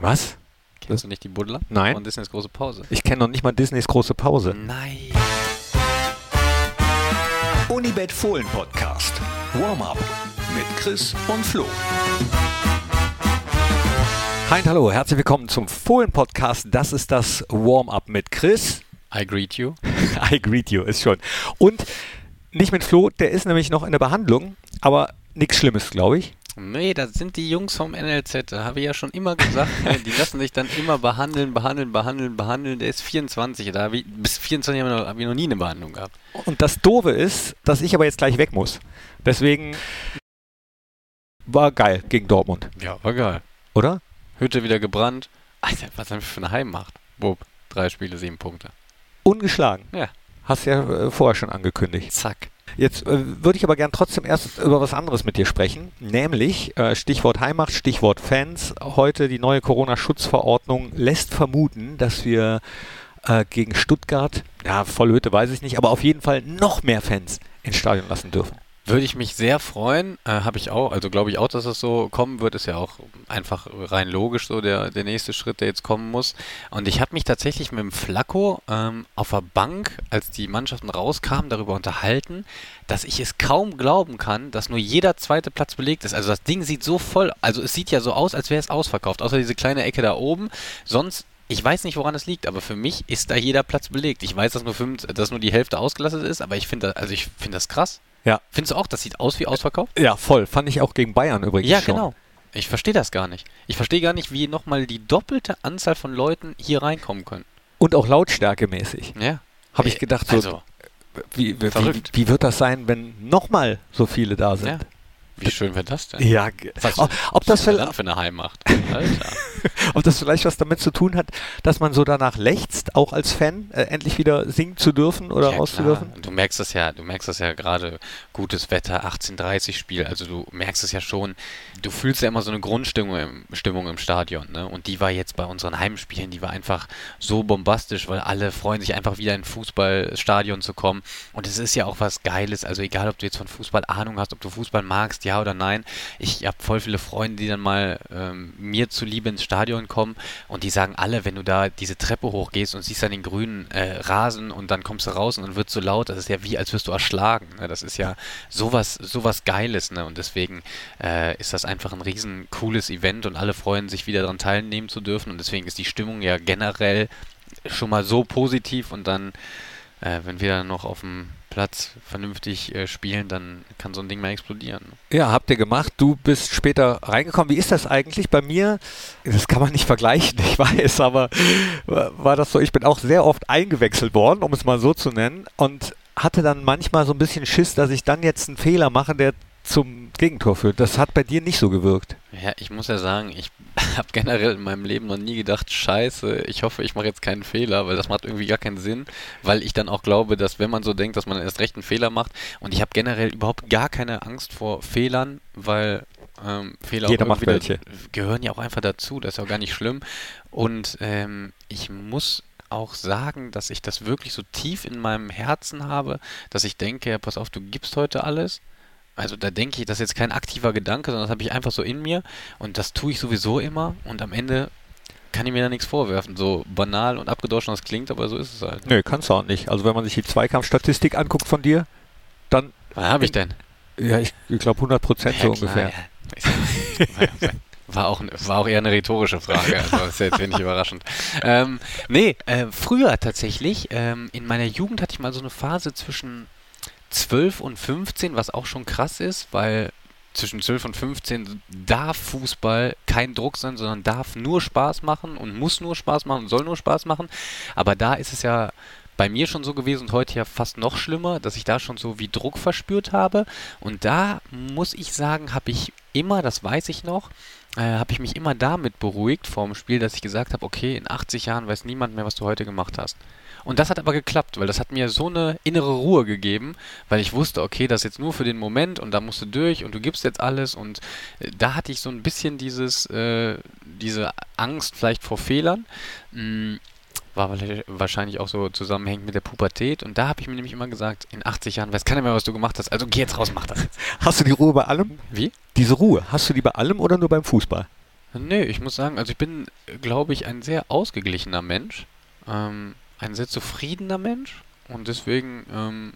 Was? Kennst du nicht die Buddler? Nein. Und Disneys große Pause. Ich kenne noch nicht mal Disneys große Pause. Nein. Unibet Fohlen Podcast. Warm-up mit Chris und Flo. Hi und hallo, herzlich willkommen zum Fohlen-Podcast. Das ist das Warm-up mit Chris. I greet you. I greet you, ist schon. Und nicht mit Flo, der ist nämlich noch in der Behandlung, aber nichts Schlimmes, glaube ich. Nee, das sind die Jungs vom NLZ. Da habe ich ja schon immer gesagt, ne, die lassen sich dann immer behandeln, behandeln, behandeln, behandeln. Der ist 24. Da ich, bis 24 habe ich, noch, hab ich noch nie eine Behandlung gehabt. Und das Doofe ist, dass ich aber jetzt gleich weg muss. Deswegen war geil gegen Dortmund, Ja, war geil. oder? Hütte wieder gebrannt. Alter, was haben wir für eine Heimmacht? Bob, drei Spiele, sieben Punkte. Ungeschlagen. Ja. Hast ja äh, vorher schon angekündigt. Zack. Jetzt äh, würde ich aber gern trotzdem erst über was anderes mit dir sprechen, nämlich äh, Stichwort Heimat, Stichwort Fans. Heute die neue Corona-Schutzverordnung lässt vermuten, dass wir äh, gegen Stuttgart, ja, volle Hütte weiß ich nicht, aber auf jeden Fall noch mehr Fans ins Stadion lassen dürfen. Würde ich mich sehr freuen, äh, habe ich auch, also glaube ich auch, dass das so kommen wird, ist ja auch einfach rein logisch so der, der nächste Schritt, der jetzt kommen muss. Und ich habe mich tatsächlich mit dem Flacco ähm, auf der Bank, als die Mannschaften rauskamen, darüber unterhalten, dass ich es kaum glauben kann, dass nur jeder zweite Platz belegt ist. Also das Ding sieht so voll, also es sieht ja so aus, als wäre es ausverkauft, außer diese kleine Ecke da oben. Sonst ich weiß nicht, woran es liegt, aber für mich ist da jeder Platz belegt. Ich weiß, dass nur, fünf, dass nur die Hälfte ausgelastet ist, aber ich finde also ich finde das krass. Ja. Findest du auch, das sieht aus wie ausverkauft? Ja, voll. Fand ich auch gegen Bayern übrigens Ja, schon. genau. Ich verstehe das gar nicht. Ich verstehe gar nicht, wie nochmal die doppelte Anzahl von Leuten hier reinkommen können. Und auch lautstärkemäßig. Ja. Habe ich Ey, gedacht, so, Also, wie, wie, wie, wie wird das sein, wenn nochmal so viele da sind? ja. Wie schön wäre das denn? Ja, Was, ob, ob, das für eine Heimmacht? Alter. ob das vielleicht was damit zu tun hat, dass man so danach lechzt, auch als Fan, äh, endlich wieder singen zu dürfen oder Ja, auszudürfen? Du merkst das ja, du merkst das ja gerade, gutes Wetter, 18:30 Spiel, also du merkst es ja schon, du fühlst ja immer so eine Grundstimmung im, Stimmung im Stadion, ne? Und die war jetzt bei unseren Heimspielen, die war einfach so bombastisch, weil alle freuen sich einfach wieder in ein Fußballstadion zu kommen. Und es ist ja auch was Geiles, also egal, ob du jetzt von Fußball Ahnung hast, ob du Fußball magst, ja oder nein. Ich habe voll viele Freunde, die dann mal ähm, mir zuliebe ins Stadion kommen und die sagen alle, wenn du da diese Treppe hochgehst und siehst dann den grünen äh, Rasen und dann kommst du raus und dann wird so laut, das ist ja wie, als wirst du erschlagen. Ne? Das ist ja sowas, sowas Geiles, ne? Und deswegen äh, ist das einfach ein riesen cooles Event und alle freuen sich wieder daran teilnehmen zu dürfen und deswegen ist die Stimmung ja generell schon mal so positiv und dann, äh, wenn wir dann noch auf dem Platz vernünftig äh, spielen, dann kann so ein Ding mal explodieren. Ja, habt ihr gemacht. Du bist später reingekommen. Wie ist das eigentlich bei mir? Das kann man nicht vergleichen, ich weiß, aber war das so, ich bin auch sehr oft eingewechselt worden, um es mal so zu nennen, und hatte dann manchmal so ein bisschen Schiss, dass ich dann jetzt einen Fehler mache, der zum Gegentor führt. Das hat bei dir nicht so gewirkt. Ja, ich muss ja sagen, ich habe generell in meinem Leben noch nie gedacht, scheiße, ich hoffe, ich mache jetzt keinen Fehler, weil das macht irgendwie gar keinen Sinn, weil ich dann auch glaube, dass wenn man so denkt, dass man erst recht einen Fehler macht und ich habe generell überhaupt gar keine Angst vor Fehlern, weil ähm, Fehler Jeder auch macht welche. gehören ja auch einfach dazu, das ist ja auch gar nicht schlimm und ähm, ich muss auch sagen, dass ich das wirklich so tief in meinem Herzen habe, dass ich denke, ja, pass auf, du gibst heute alles. Also da denke ich, das ist jetzt kein aktiver Gedanke, sondern das habe ich einfach so in mir und das tue ich sowieso immer und am Ende kann ich mir da nichts vorwerfen. So banal und abgedroschen das klingt, aber so ist es halt. Nö, kannst du auch nicht. Also wenn man sich die Zweikampfstatistik anguckt von dir, dann, Was habe ich denn? ja, ich, ich glaube 100 Prozent so Ja, klar, ungefähr. ja- War auch, war auch eher eine rhetorische Frage, also ist jetzt wenig überraschend. Ähm, nee, äh, früher tatsächlich, ähm, in meiner Jugend hatte ich mal so eine Phase zwischen 12 und 15, was auch schon krass ist, weil zwischen 12 und 15 darf Fußball kein Druck sein, sondern darf nur Spaß machen und muss nur Spaß machen und soll nur Spaß machen. Aber da ist es ja bei mir schon so gewesen und heute ja fast noch schlimmer, dass ich da schon so wie Druck verspürt habe. Und da muss ich sagen, habe ich immer, das weiß ich noch, äh, habe ich mich immer damit beruhigt vorm Spiel, dass ich gesagt habe, okay, in 80 Jahren weiß niemand mehr, was du heute gemacht hast. Und das hat aber geklappt, weil das hat mir so eine innere Ruhe gegeben, weil ich wusste, okay, das ist jetzt nur für den Moment und da musst du durch und du gibst jetzt alles und äh, da hatte ich so ein bisschen dieses, äh, diese Angst vielleicht vor Fehlern. Mm, war wahrscheinlich- wahrscheinlich auch so zusammenhängend mit der Pubertät und da habe ich mir nämlich immer gesagt, in 80 Jahren weiß keiner mehr, was du gemacht hast, also geh jetzt raus, mach das jetzt. Hast du die Ruhe bei allem? Wie? Diese Ruhe, hast du die bei allem oder nur beim Fußball? Nee, ich muss sagen, also ich bin, glaube ich, ein sehr ausgeglichener Mensch, ähm, ein sehr zufriedener Mensch und deswegen ähm,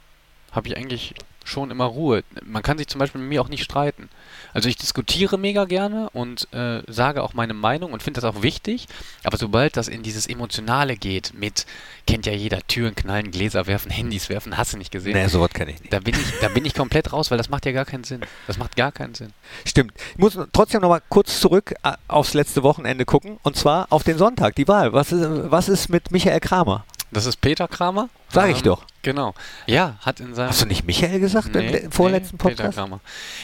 habe ich eigentlich schon immer Ruhe. Man kann sich zum Beispiel mit mir auch nicht streiten. Also ich diskutiere mega gerne und äh, sage auch meine Meinung und finde das auch wichtig. Aber sobald das in dieses Emotionale geht, mit, kennt ja jeder, Türen knallen, Gläser werfen, Handys werfen, hast du nicht gesehen. Nee, sowas kenne ich nicht. Da bin ich, da bin ich komplett raus, weil das macht ja gar keinen Sinn. Das macht gar keinen Sinn. Stimmt. Ich muss trotzdem noch mal kurz zurück äh, aufs letzte Wochenende gucken und zwar auf den Sonntag, die Wahl. Was ist, was ist mit Michael Kramer? Das ist Peter Kramer. Sag ich doch. Genau. Ja, hat in seinem. Hast du nicht Michael gesagt Nee, im vorletzten nee, Peter Podcast? Kramer.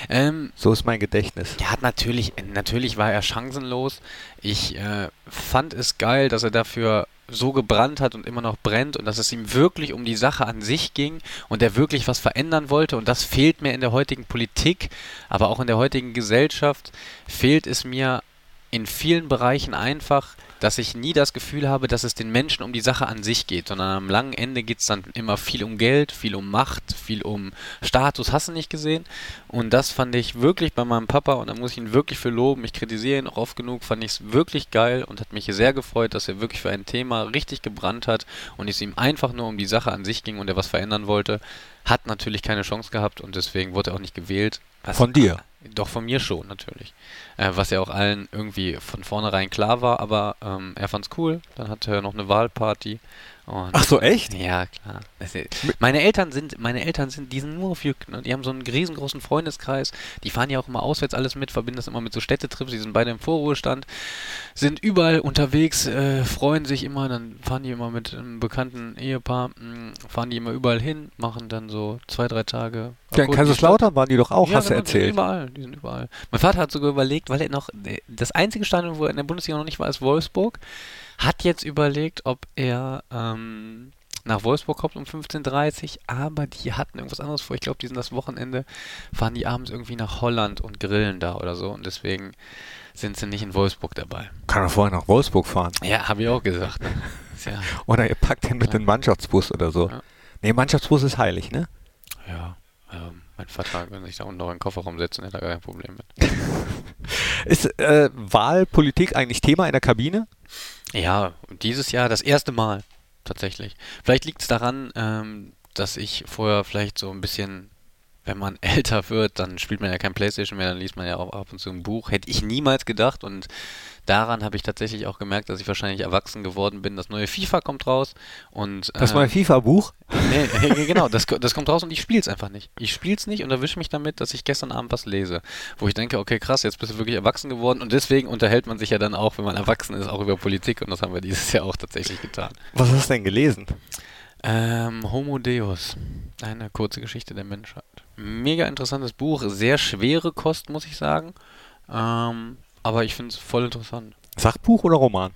Ähm, So ist mein Gedächtnis. er hat natürlich, natürlich war er chancenlos. Ich äh, fand es geil, dass er dafür so gebrannt hat und immer noch brennt und dass es ihm wirklich um die Sache an sich ging und er wirklich was verändern wollte. Und das fehlt mir in der heutigen Politik, aber auch in der heutigen Gesellschaft fehlt es mir in vielen Bereichen einfach, dass ich nie das Gefühl habe, dass es den Menschen um die Sache an sich geht, sondern am langen Ende geht es dann immer viel um Geld, viel um Macht, viel um Status, hast du nicht gesehen? Und das fand ich wirklich bei meinem Papa und da muss ich ihn wirklich für loben. Ich kritisiere ihn auch oft genug, fand ich es wirklich geil und hat mich sehr gefreut, dass er wirklich für ein Thema richtig gebrannt hat und es ihm einfach nur um die Sache an sich ging und er was verändern wollte. Hat natürlich keine Chance gehabt und deswegen wurde er auch nicht gewählt. Was- Von dir? Doch, von mir schon, natürlich. Äh, was ja auch allen irgendwie von vornherein klar war, aber ähm, er fand's cool. Dann hatte er noch eine Wahlparty. Und Ach so, echt? ja, klar. Das ist- meine Eltern sind, meine Eltern sind, die sind nur auf Jück, ne? Die haben so einen riesengroßen Freundeskreis. Die fahren ja auch immer auswärts alles mit, verbinden das immer mit so Städtetrips. Die sind beide im Vorruhestand, sind überall unterwegs, äh, freuen sich immer. Dann fahren die immer mit einem bekannten Ehepaar, mh, fahren die immer überall hin, machen dann so zwei, drei Tage. Ja, in. Kaiserslautern waren die doch auch, Ja, hast du genau, Die erzählt. sind überall, die sind überall. Mein Vater hat sogar überlegt, weil er noch, das einzige Stadion, wo er in der Bundesliga noch nicht war, ist Wolfsburg, hat jetzt überlegt, ob er ähm, nach Wolfsburg kommt um 15.30 Uhr, aber die hatten irgendwas anderes vor. Ich glaube, die sind das Wochenende, fahren die abends irgendwie nach Holland und grillen da oder so und deswegen sind sie nicht in Wolfsburg dabei. Kann er vorher nach Wolfsburg fahren. Ja, habe ich auch gesagt. Ne? Ja, Oder ihr packt den mit Ja. dem Mannschaftsbus oder so. Ja. Nee, Mannschaftsbus ist heilig, ne? ja ähm, mein Vater, wenn sich da unten noch in den Kofferraum setzen, hätte er gar kein Problem mit. Ist äh, Wahlpolitik eigentlich Thema in der Kabine? Ja, dieses Jahr das erste Mal tatsächlich. Vielleicht liegt es daran, ähm, dass ich vorher vielleicht so ein bisschen, wenn man älter wird, dann spielt man ja kein Playstation mehr, dann liest man ja auch ab und zu ein Buch. Hätte ich niemals gedacht und daran habe ich tatsächlich auch gemerkt, dass ich wahrscheinlich erwachsen geworden bin. Das neue FIFA kommt raus und Das äh, neue FIFA-Buch? Nee, nee, genau, das, das kommt raus und ich spiele es einfach nicht. Ich spiele es nicht und erwische mich damit, dass ich gestern Abend was lese. Wo ich denke, okay, krass, jetzt bist du wirklich erwachsen geworden und deswegen unterhält man sich ja dann auch, wenn man erwachsen ist, auch über Politik und das haben wir dieses Jahr auch tatsächlich getan. Was hast du denn gelesen? Ähm, Homo Deus, eine kurze Geschichte der Menschheit. Mega interessantes Buch, sehr schwere Kost, muss ich sagen. Ähm, aber ich finde es voll interessant. Sachbuch oder Roman?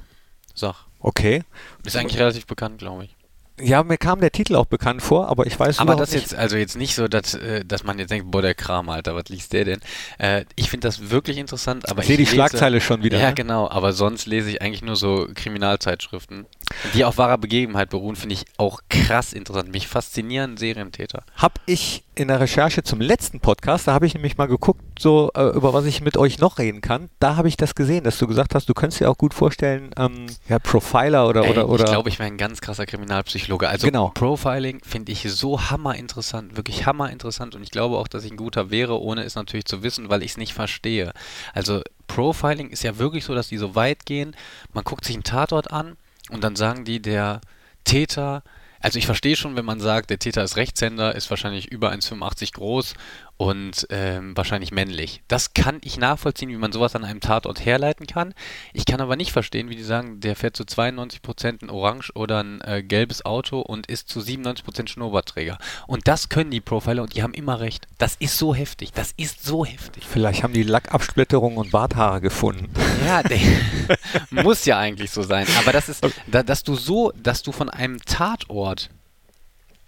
Sach. Okay. Ist eigentlich relativ bekannt, glaube ich. Ja, mir kam der Titel auch bekannt vor, aber ich weiß Aber das nicht. jetzt, also jetzt nicht so, dass, äh, dass man jetzt denkt, boah, der Kram, Alter, was liest der denn? Äh, ich finde das wirklich interessant, aber ich sehe die lese- Schlagzeile schon wieder. Ja, ne? genau, aber sonst lese ich eigentlich nur so Kriminalzeitschriften, die auf wahrer Begebenheit beruhen, finde ich auch krass interessant. Mich faszinieren Serientäter. Hab ich in der Recherche zum letzten Podcast, da habe ich nämlich mal geguckt, so äh, über was ich mit euch noch reden kann. Da habe ich das gesehen, dass du gesagt hast, du könntest dir auch gut vorstellen, ähm, ja, Profiler oder Ey, oder oder. Ich glaube, ich wäre ein ganz krasser Kriminalpsychologe. Also Genau. Profiling finde ich so hammer interessant, wirklich hammer interessant und ich glaube auch, dass ich ein guter wäre, ohne es natürlich zu wissen, weil ich es nicht verstehe. Also Profiling ist ja wirklich so, dass die so weit gehen, man guckt sich einen Tatort an und dann sagen die, der Täter, also ich verstehe schon, wenn man sagt, der Täter ist Rechtshänder, ist wahrscheinlich über 1,85 groß und ähm, wahrscheinlich männlich. Das kann ich nachvollziehen, wie man sowas an einem Tatort herleiten kann. Ich kann aber nicht verstehen, wie die sagen, der fährt zu 92% ein orange oder ein äh, gelbes Auto und ist zu 97% Schnurrbartträger. Und das können die Profiler und die haben immer recht. Das ist so heftig. Das ist so heftig. Vielleicht haben die Lackabsplitterung und Barthaare gefunden. Ja, muss ja eigentlich so sein. Aber das ist, da, dass du so, dass du von einem Tatort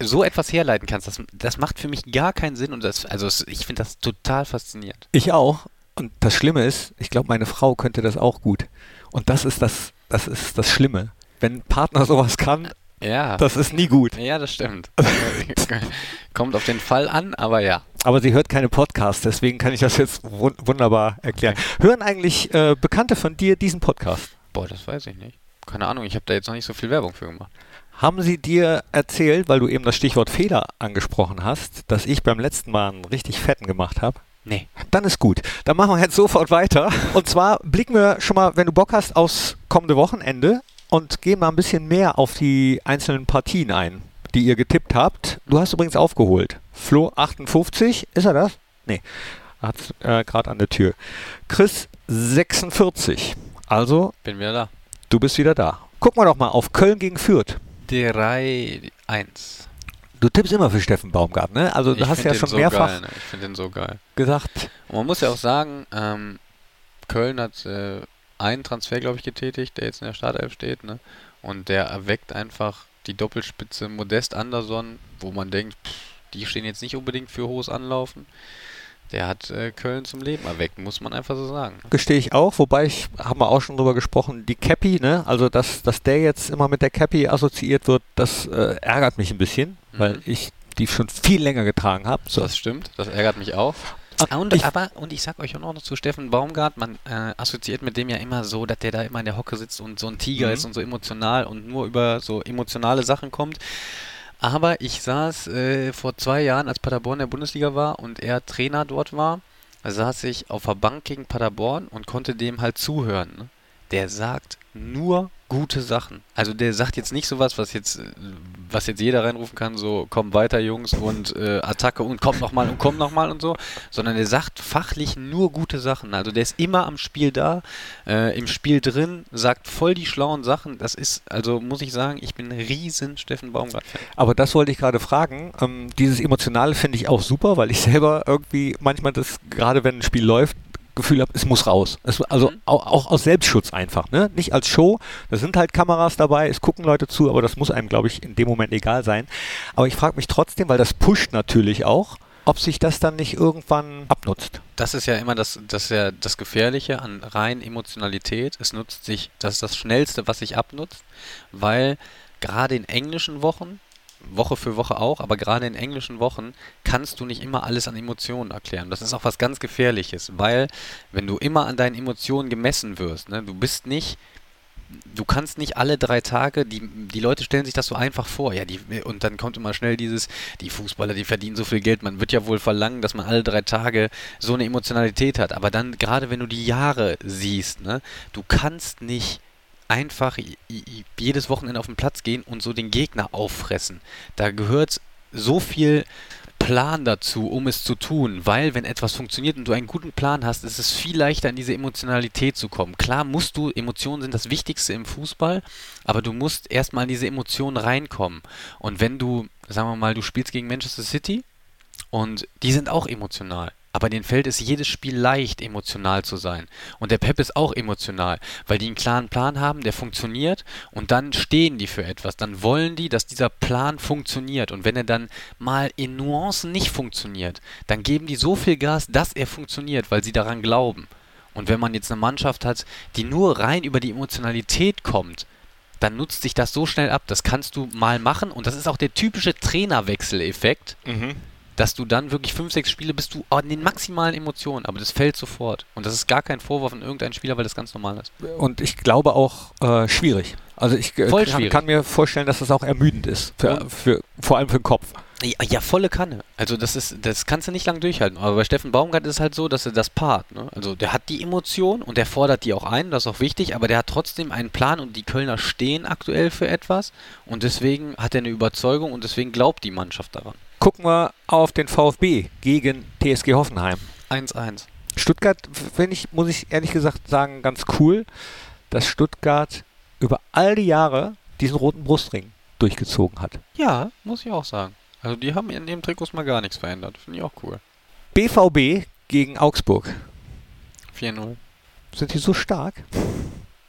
so etwas herleiten kannst, das, das macht für mich gar keinen Sinn und das, also ich finde das total faszinierend. Ich auch. Und das Schlimme ist, ich glaube, meine Frau könnte das auch gut. Und das ist das, das ist das Schlimme. Wenn ein Partner sowas kann, Ja. das ist nie gut. ja, das stimmt. Kommt auf den Fall an, aber ja. Aber sie hört keine Podcasts, deswegen kann ich das jetzt wun wunderbar erklären. Hören eigentlich äh, Bekannte von dir diesen Podcast? Boah, das weiß ich nicht. Keine Ahnung, ich habe da jetzt noch nicht so viel Werbung für gemacht. Haben sie dir erzählt, weil du eben das Stichwort Fehler angesprochen hast, dass ich beim letzten Mal einen richtig fetten gemacht habe? Nee. Dann ist gut. Dann machen wir jetzt sofort weiter. Und zwar blicken wir schon mal, wenn du Bock hast, aufs kommende Wochenende und gehen mal ein bisschen mehr auf die einzelnen Partien ein, die ihr getippt habt. Du hast übrigens aufgeholt. Flo 58, ist er das? Nee, hat äh, gerade an der Tür. Chris 46. Also, Bin wieder da. du bist wieder da. Gucken wir doch mal auf Köln gegen Fürth. 3-1. Du tippst immer für Steffen Baumgart, ne? Also du Ich hast ja schon so mehrfach Geil, ne? Ich finde den so geil. gesagt, Und man muss ja auch sagen, ähm, Köln hat äh, einen Transfer, glaube ich, getätigt, der jetzt in der Startelf steht, ne? Und der erweckt einfach die Doppelspitze Modest Anderson, wo man denkt, pff, die stehen jetzt nicht unbedingt für hohes Anlaufen. Der hat äh, Köln zum Leben erweckt, muss man einfach so sagen. gestehe ich auch, wobei ich, haben wir auch schon drüber gesprochen, die Cappy, ne? Also dass, dass der jetzt immer mit der Cappy assoziiert wird, das äh, ärgert mich ein bisschen, Mhm. weil ich die schon viel länger getragen habe. So. Das stimmt, das ärgert mich auch. Und ich- aber, und ich sag euch auch noch zu Steffen Baumgart, man äh, assoziiert mit dem ja immer so, dass der da immer in der Hocke sitzt und so ein Tiger Mhm. ist und so emotional und nur über so emotionale Sachen kommt. Aber ich saß äh, vor zwei Jahren, als Paderborn in der Bundesliga war und er Trainer dort war, saß ich auf der Bank gegen Paderborn und konnte dem halt zuhören. Ne? Der sagt nur gute Sachen. Also der sagt jetzt nicht sowas, was jetzt, was jetzt jeder reinrufen kann, so komm weiter Jungs und äh, Attacke und komm nochmal und komm nochmal und so, sondern der sagt fachlich nur gute Sachen. Also der ist immer am Spiel da, äh, im Spiel drin, sagt voll die schlauen Sachen. Das ist, also muss ich sagen, ich bin riesen Steffen Baumgart-Fan. Aber das wollte ich gerade fragen. Ähm, dieses Emotionale finde ich auch super, weil ich selber irgendwie manchmal das, gerade wenn ein Spiel läuft, Gefühl habe, es muss raus. Es, also Mhm. auch, auch aus Selbstschutz einfach, ne? Nicht als Show. Da sind halt Kameras dabei, es gucken Leute zu, aber das muss einem, glaube ich, in dem Moment egal sein. Aber ich frage mich trotzdem, weil das pusht natürlich auch, ob sich das dann nicht irgendwann abnutzt. Das ist ja immer das, das, ist ja das Gefährliche an rein Emotionalität. Es nutzt sich, das ist das Schnellste, was sich abnutzt, weil gerade in englischen Wochen, Woche für Woche auch, aber gerade in englischen Wochen kannst du nicht immer alles an Emotionen erklären. Das ist auch was ganz Gefährliches, weil wenn du immer an deinen Emotionen gemessen wirst, ne, du bist nicht du kannst nicht alle drei Tage, die, die Leute stellen sich das so einfach vor, ja, die, und dann kommt immer schnell dieses, die Fußballer, die verdienen so viel Geld, man wird ja wohl verlangen, dass man alle drei Tage so eine Emotionalität hat, aber dann, gerade wenn du die Jahre siehst, ne, du kannst nicht einfach jedes Wochenende auf den Platz gehen und so den Gegner auffressen. Da gehört so viel Plan dazu, um es zu tun, weil wenn etwas funktioniert und du einen guten Plan hast, ist es viel leichter in diese Emotionalität zu kommen. Klar musst du, Emotionen sind das Wichtigste im Fußball, aber du musst erstmal in diese Emotionen reinkommen. Und wenn du, sagen wir mal, du spielst gegen Manchester City und die sind auch emotional. Aber denen fällt es jedes Spiel leicht, emotional zu sein. Und der Pep ist auch emotional, weil die einen klaren Plan haben, der funktioniert und dann stehen die für etwas. Dann wollen die, dass dieser Plan funktioniert. Und wenn er dann mal in Nuancen nicht funktioniert, dann geben die so viel Gas, dass er funktioniert, weil sie daran glauben. Und wenn man jetzt eine Mannschaft hat, die nur rein über die Emotionalität kommt, dann nutzt sich das so schnell ab. Das kannst du mal machen. Und das ist auch der typische Trainerwechseleffekt dass du dann wirklich fünf, sechs Spiele bist du an den maximalen Emotionen, aber das fällt sofort. Und das ist gar kein Vorwurf an irgendeinen Spieler, weil das ganz normal ist. Und ich glaube auch äh, schwierig. Also ich äh, Voll kann, kann mir vorstellen, dass das auch ermüdend ist. Für, für, vor allem für den Kopf. Ja, ja, volle Kanne. Also das ist, das kannst du nicht lang durchhalten. Aber bei Steffen Baumgart ist es halt so, dass er das paart. Ne? Also der hat die Emotion und der fordert die auch ein, das ist auch wichtig, aber der hat trotzdem einen Plan und die Kölner stehen aktuell für etwas und deswegen hat er eine Überzeugung und deswegen glaubt die Mannschaft daran. Gucken wir auf den VfB gegen TSG Hoffenheim. 1-1. Stuttgart finde ich, muss ich ehrlich gesagt sagen, ganz cool, dass Stuttgart über all die Jahre diesen roten Brustring durchgezogen hat. Ja, muss ich auch sagen. Also die haben in dem Trikots mal gar nichts verändert. Finde ich auch cool. BVB gegen Augsburg. 4-0. Sind die so stark?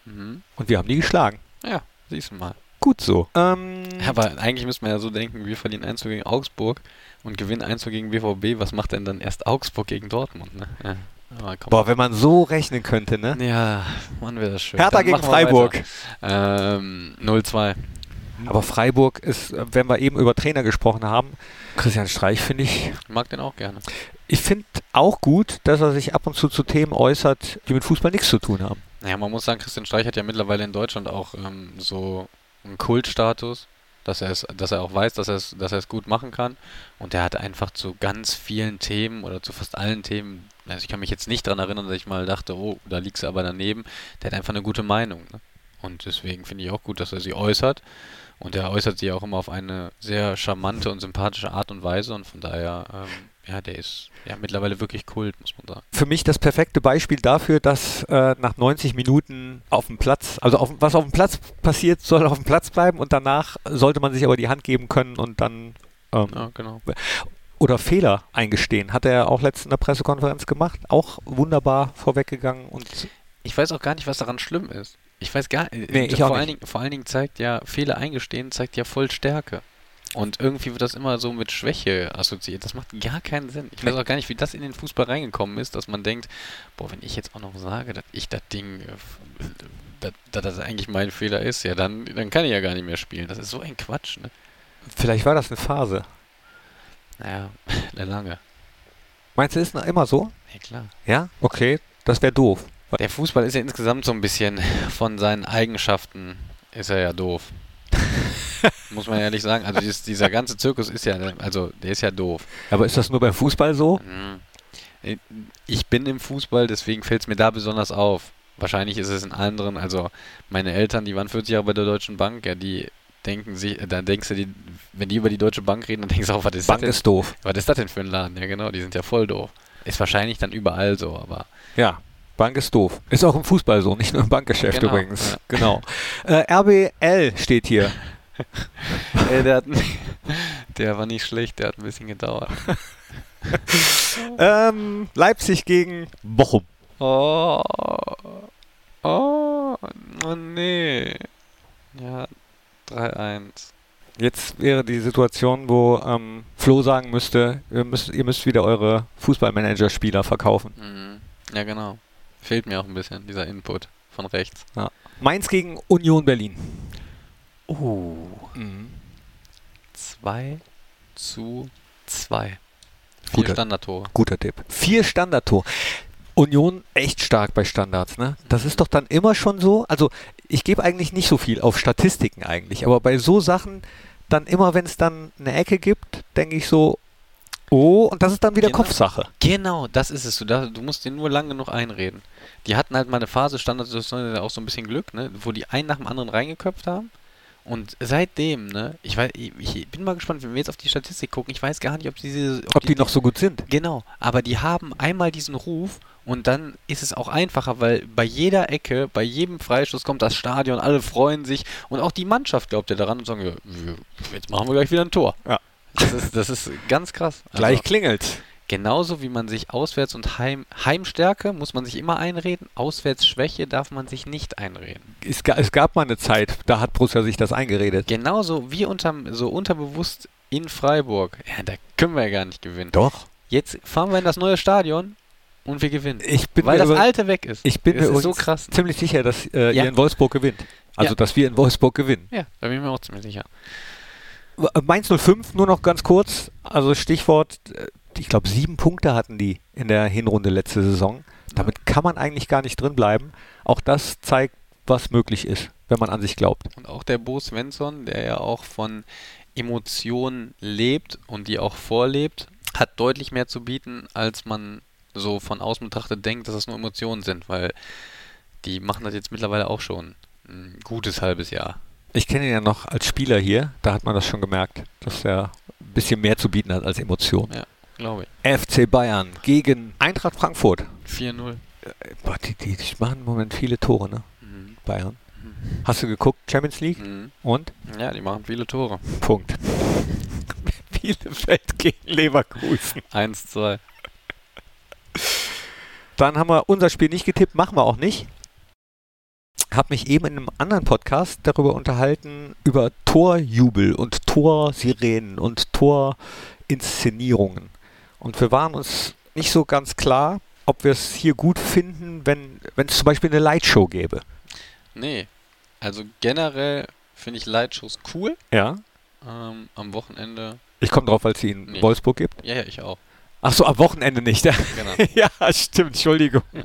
Mhm. Und wir haben die geschlagen. Ja, siehst du mal. Gut so. Ähm, Ja, aber eigentlich müsste man ja so denken, wir verlieren 1 gegen Augsburg und gewinnen 1 gegen BVB. Was macht denn dann erst Augsburg gegen Dortmund? Ne? Ja. Boah, wenn man so rechnen könnte, ne? Ja, Mann, wäre das schön. Hertha Dann gegen Freiburg. Ähm, 0-2. Aber Freiburg ist, wenn wir eben über Trainer gesprochen haben, Christian Streich finde ich, Ich mag den auch gerne. ich finde auch gut, dass er sich ab und zu zu Themen äußert, die mit Fußball nichts zu tun haben. Naja, man muss sagen, Christian Streich hat ja mittlerweile in Deutschland auch ähm, so einen Kultstatus, dass er es, dass er auch weiß, dass er es, dass er es gut machen kann. Und er hat einfach zu ganz vielen Themen oder zu fast allen Themen, also ich kann mich jetzt nicht daran erinnern, dass ich mal dachte, oh, da liegst du aber daneben. Der hat einfach eine gute Meinung. Ne? Und deswegen finde ich auch gut, dass er sie äußert. Und er äußert sie auch immer auf eine sehr charmante und sympathische Art und Weise. Und von daher, ähm, ja, der ist ja mittlerweile wirklich Kult, muss man sagen. Für mich das perfekte Beispiel dafür, dass äh, nach 90 Minuten auf dem Platz, also auf, was auf dem Platz passiert, soll auf dem Platz bleiben und danach sollte man sich aber die Hand geben können und dann ähm, Ja, genau. oder Fehler eingestehen. Hat er auch letztens in der Pressekonferenz gemacht. Auch wunderbar vorweggegangen und Ich weiß auch gar nicht, was daran schlimm ist. Ich weiß gar nicht. Nee, ich vor, auch allen. Dingen, vor allen Dingen zeigt ja, Fehler eingestehen, zeigt ja voll Stärke. Und irgendwie wird das immer so mit Schwäche assoziiert. Das macht gar keinen Sinn. Ich weiß auch gar nicht, wie das in den Fußball reingekommen ist, dass man denkt, boah, wenn ich jetzt auch noch sage, dass ich das Ding, äh, dass, das eigentlich mein Fehler ist, ja, dann, dann kann ich ja gar nicht mehr spielen. Das ist so ein Quatsch, ne? vielleicht war das eine Phase. Naja, lange. Meinst du, ist noch immer so? Ja, klar. Ja? Okay, das wäre doof. Der Fußball ist ja insgesamt so ein bisschen von seinen Eigenschaften ist er ja doof. Muss man ehrlich sagen. Also dieses, dieser ganze Zirkus ist ja, also der ist ja doof. Aber ist das nur beim Fußball so? Mhm. Ich bin im Fußball, deswegen fällt es mir da besonders auf. Wahrscheinlich ist es in anderen, also meine Eltern, die waren 40 Jahre bei der Deutschen Bank, ja, die denken sich, da denkst du, die, wenn die über die Deutsche Bank reden, dann denkst du auch, was ist Bank das denn? ist doof. Was ist das denn für ein Laden? Ja genau, die sind ja voll doof. Ist wahrscheinlich dann überall so, aber Ja. Bank ist doof. Ist auch im Fußball so, nicht nur im Bankgeschäft Genau, übrigens. ja. Genau. Äh, RBL steht hier. Ey, der, hat, der war nicht schlecht, der hat ein bisschen gedauert. ähm, Leipzig gegen Bochum. Oh. Oh. Oh nee. Ja, 3-1. Jetzt wäre die Situation, wo ähm, Flo sagen müsste, ihr müsst, ihr müsst wieder eure Fußballmanager-Spieler verkaufen. Mhm. Ja, genau. Fehlt mir auch ein bisschen, dieser Input von rechts. Mainz gegen Union Berlin. Oh. 2 zu 2. Vier Guter- Standardtore. Guter Tipp. Vier Standardtor. Union echt stark bei Standards, ne? Das ist doch dann immer schon so. Also ich gebe eigentlich nicht so viel auf Statistiken eigentlich, aber bei so Sachen dann immer, wenn es dann eine Ecke gibt, denke ich so, oh, und das ist dann wieder Genau. Kopfsache. Genau, das ist es. Du, da, du musst den nur lang genug einreden. Die hatten halt mal eine Phase, Standardsituation, auch so ein bisschen Glück, ne? wo die einen nach dem anderen reingeköpft haben. Und seitdem, ne, ich weiß, ich, bin mal gespannt, wenn wir jetzt auf die Statistik gucken, ich weiß gar nicht, ob diese. Ob die noch so gut sind. Genau, aber die haben einmal diesen Ruf und dann ist es auch einfacher, weil bei jeder Ecke, bei jedem Freistoß kommt das Stadion, alle freuen sich und auch die Mannschaft glaubt ja daran und sagen, ja, jetzt machen wir gleich wieder ein Tor. Ja. Das ist, das ist ganz krass. Also Gleich klingelt. Genauso wie man sich Auswärts- und Heim, Heimstärke muss man sich immer einreden, Auswärtsschwäche darf man sich nicht einreden. Es, es gab mal eine Zeit, da hat Borussia sich das eingeredet. Genauso wie unterm, so unterbewusst in Freiburg. Ja, da können wir ja gar nicht gewinnen. Doch. Jetzt fahren wir in das neue Stadion und wir gewinnen. Ich bin Weil das über- alte weg ist. Ich bin das mir so krass. ziemlich sicher, dass äh, Ja. ihr in Wolfsburg gewinnt. Also, Ja. dass wir in Wolfsburg gewinnen. Ja, da bin ich mir auch ziemlich sicher. W- Mainz 05, nur noch ganz kurz. Also Stichwort, äh, ich glaube, sieben Punkte hatten die in der Hinrunde letzte Saison. Damit kann man eigentlich gar nicht drin bleiben. Auch das zeigt, was möglich ist, wenn man an sich glaubt. Und auch der Bo Svensson, der ja auch von Emotionen lebt und die auch vorlebt, hat deutlich mehr zu bieten, als man so von außen betrachtet denkt, dass das nur Emotionen sind, weil die machen das jetzt mittlerweile auch schon ein gutes halbes Jahr. Ich kenne ihn ja noch als Spieler hier. Da hat man das schon gemerkt, dass er ein bisschen mehr zu bieten hat als Emotion. Glaube FC Bayern gegen Eintracht Frankfurt. ich. 4-0. Äh, Boah, die, die, die machen im Moment viele Tore, ne? Mhm. Bayern. Hast du geguckt, Champions League? Mhm. Und? Ja, die machen viele Tore. Punkt. Bielefeld gegen Leverkusen. 1-2. Dann haben wir unser Spiel nicht getippt, machen wir auch nicht. Hab mich eben in einem anderen Podcast darüber unterhalten, über Torjubel und Torsirenen und Torinszenierungen. Und wir waren uns nicht so ganz klar, ob wir es hier gut finden, wenn wenn es zum Beispiel eine Lightshow gäbe. Nee. Also generell finde ich Lightshows cool. Ja. Ähm, am Wochenende. Ich komme drauf, weil es sie in Nee. Wolfsburg gibt. Ja, ja, ich auch. Ach so, am Wochenende nicht. Genau. ja, stimmt, Entschuldigung. Ja.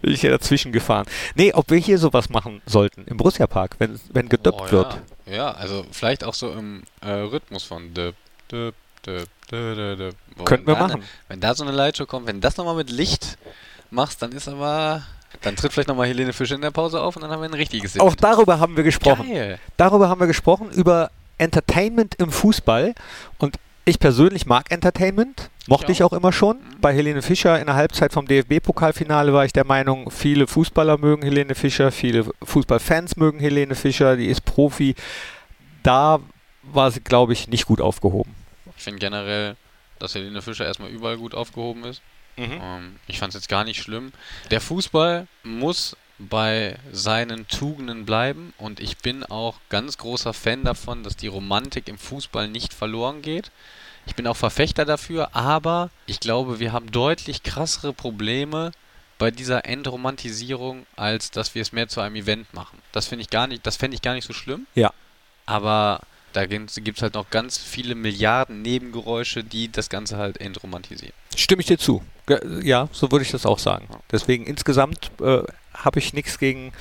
Bin ich ja dazwischen gefahren. Nee, ob wir hier sowas machen sollten, im Borussia-Park, wenn, wenn gedöppt Oh, wird. Ja. ja, also vielleicht auch so im äh, Rhythmus von döp, döp, Könnten wir da machen. Wenn da so eine Lightshow kommt, wenn das nochmal mit Licht machst, dann ist aber. Dann tritt vielleicht nochmal Helene Fischer in der Pause auf und dann haben wir ein richtiges Auch Event. darüber haben wir gesprochen. Geil. Darüber haben wir gesprochen, über Entertainment im Fußball. Und ich persönlich mag Entertainment. Mochte Ich ich auch immer schon. Mhm. Bei Helene Fischer in der Halbzeit vom DFB-Pokalfinale war ich der Meinung, viele Fußballer mögen Helene Fischer, viele Fußballfans mögen Helene Fischer, die ist Profi. Da war sie, glaube ich, nicht gut aufgehoben. Ich finde generell, dass Helene Fischer erstmal überall gut aufgehoben ist. Ähm, ich fand es jetzt gar nicht schlimm. Der Fußball muss bei seinen Tugenden bleiben und ich bin auch ganz großer Fan davon, dass die Romantik im Fußball nicht verloren geht. Ich bin auch Verfechter dafür, aber ich glaube, wir haben deutlich krassere Probleme bei dieser Entromantisierung, als dass wir es mehr zu einem Event machen. Das finde ich gar nicht, das fände ich gar nicht so schlimm. Ja. Aber da gibt es halt noch ganz viele Milliarden Nebengeräusche, die das Ganze halt entromantisieren. Stimme ich dir zu. Ja, so würde ich das auch sagen. Deswegen insgesamt äh, habe ich nichts gegen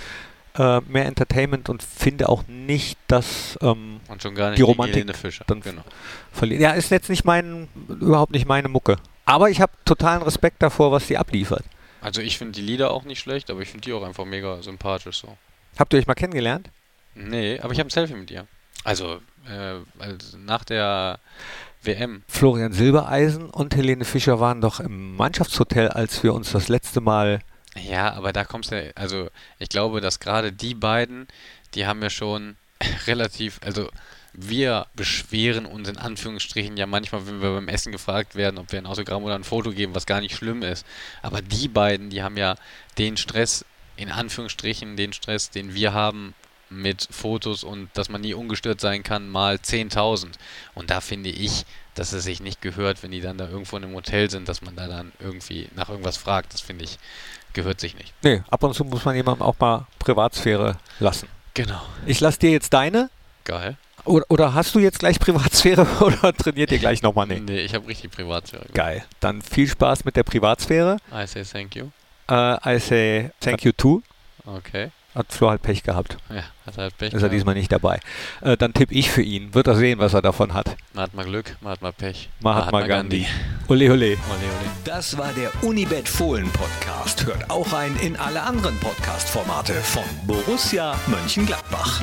äh, mehr Entertainment und finde auch nicht, dass ähm, Und schon gar nicht Die Romantik dann- genau. verlieren. Ja, ist jetzt nicht mein, überhaupt nicht meine Mucke. Aber ich habe totalen Respekt davor, was sie abliefert. Also ich finde die Lieder auch nicht schlecht, aber ich finde die auch einfach mega sympathisch so. Habt ihr euch mal kennengelernt? Nee, aber ich habe ein Selfie mit ihr. Also, äh, also nach der WM. Florian Silbereisen und Helene Fischer waren doch im Mannschaftshotel, als wir uns das letzte Mal. Ja, aber da kommst du, also ich glaube, dass gerade die beiden, die haben ja schon relativ, also wir beschweren uns in Anführungsstrichen ja manchmal, wenn wir beim Essen gefragt werden, ob wir ein Autogramm oder ein Foto geben, was gar nicht schlimm ist. Aber die beiden, die haben ja den Stress, in Anführungsstrichen, den Stress, den wir haben mit Fotos und dass man nie ungestört sein kann, mal 10.000. Und da finde ich, dass es sich nicht gehört, wenn die dann da irgendwo in einem Hotel sind, dass man da dann irgendwie nach irgendwas fragt. Das finde ich, gehört sich nicht. Nee, ab und zu muss man jemandem auch mal Privatsphäre lassen. Genau. Ich lasse dir jetzt deine. Geil. Oder, oder hast du jetzt gleich Privatsphäre oder trainiert ihr gleich nochmal? Nee. Nee, ich habe richtig Privatsphäre. Geil. Dann viel Spaß mit der Privatsphäre. I say thank you. Äh, I say thank you too. Okay. Hat Flo halt Pech gehabt. Ja, hat halt Pech. Ist er diesmal nicht dabei. Äh, dann tippe ich für ihn. Wird er sehen, was er davon hat. Man hat mal Glück, man hat mal Pech. Mahatma Gandhi. Ole, ole. Ole, ole. Das war der Unibet Fohlen Podcast. Hört auch rein in alle anderen Podcast-Formate von Borussia Mönchengladbach.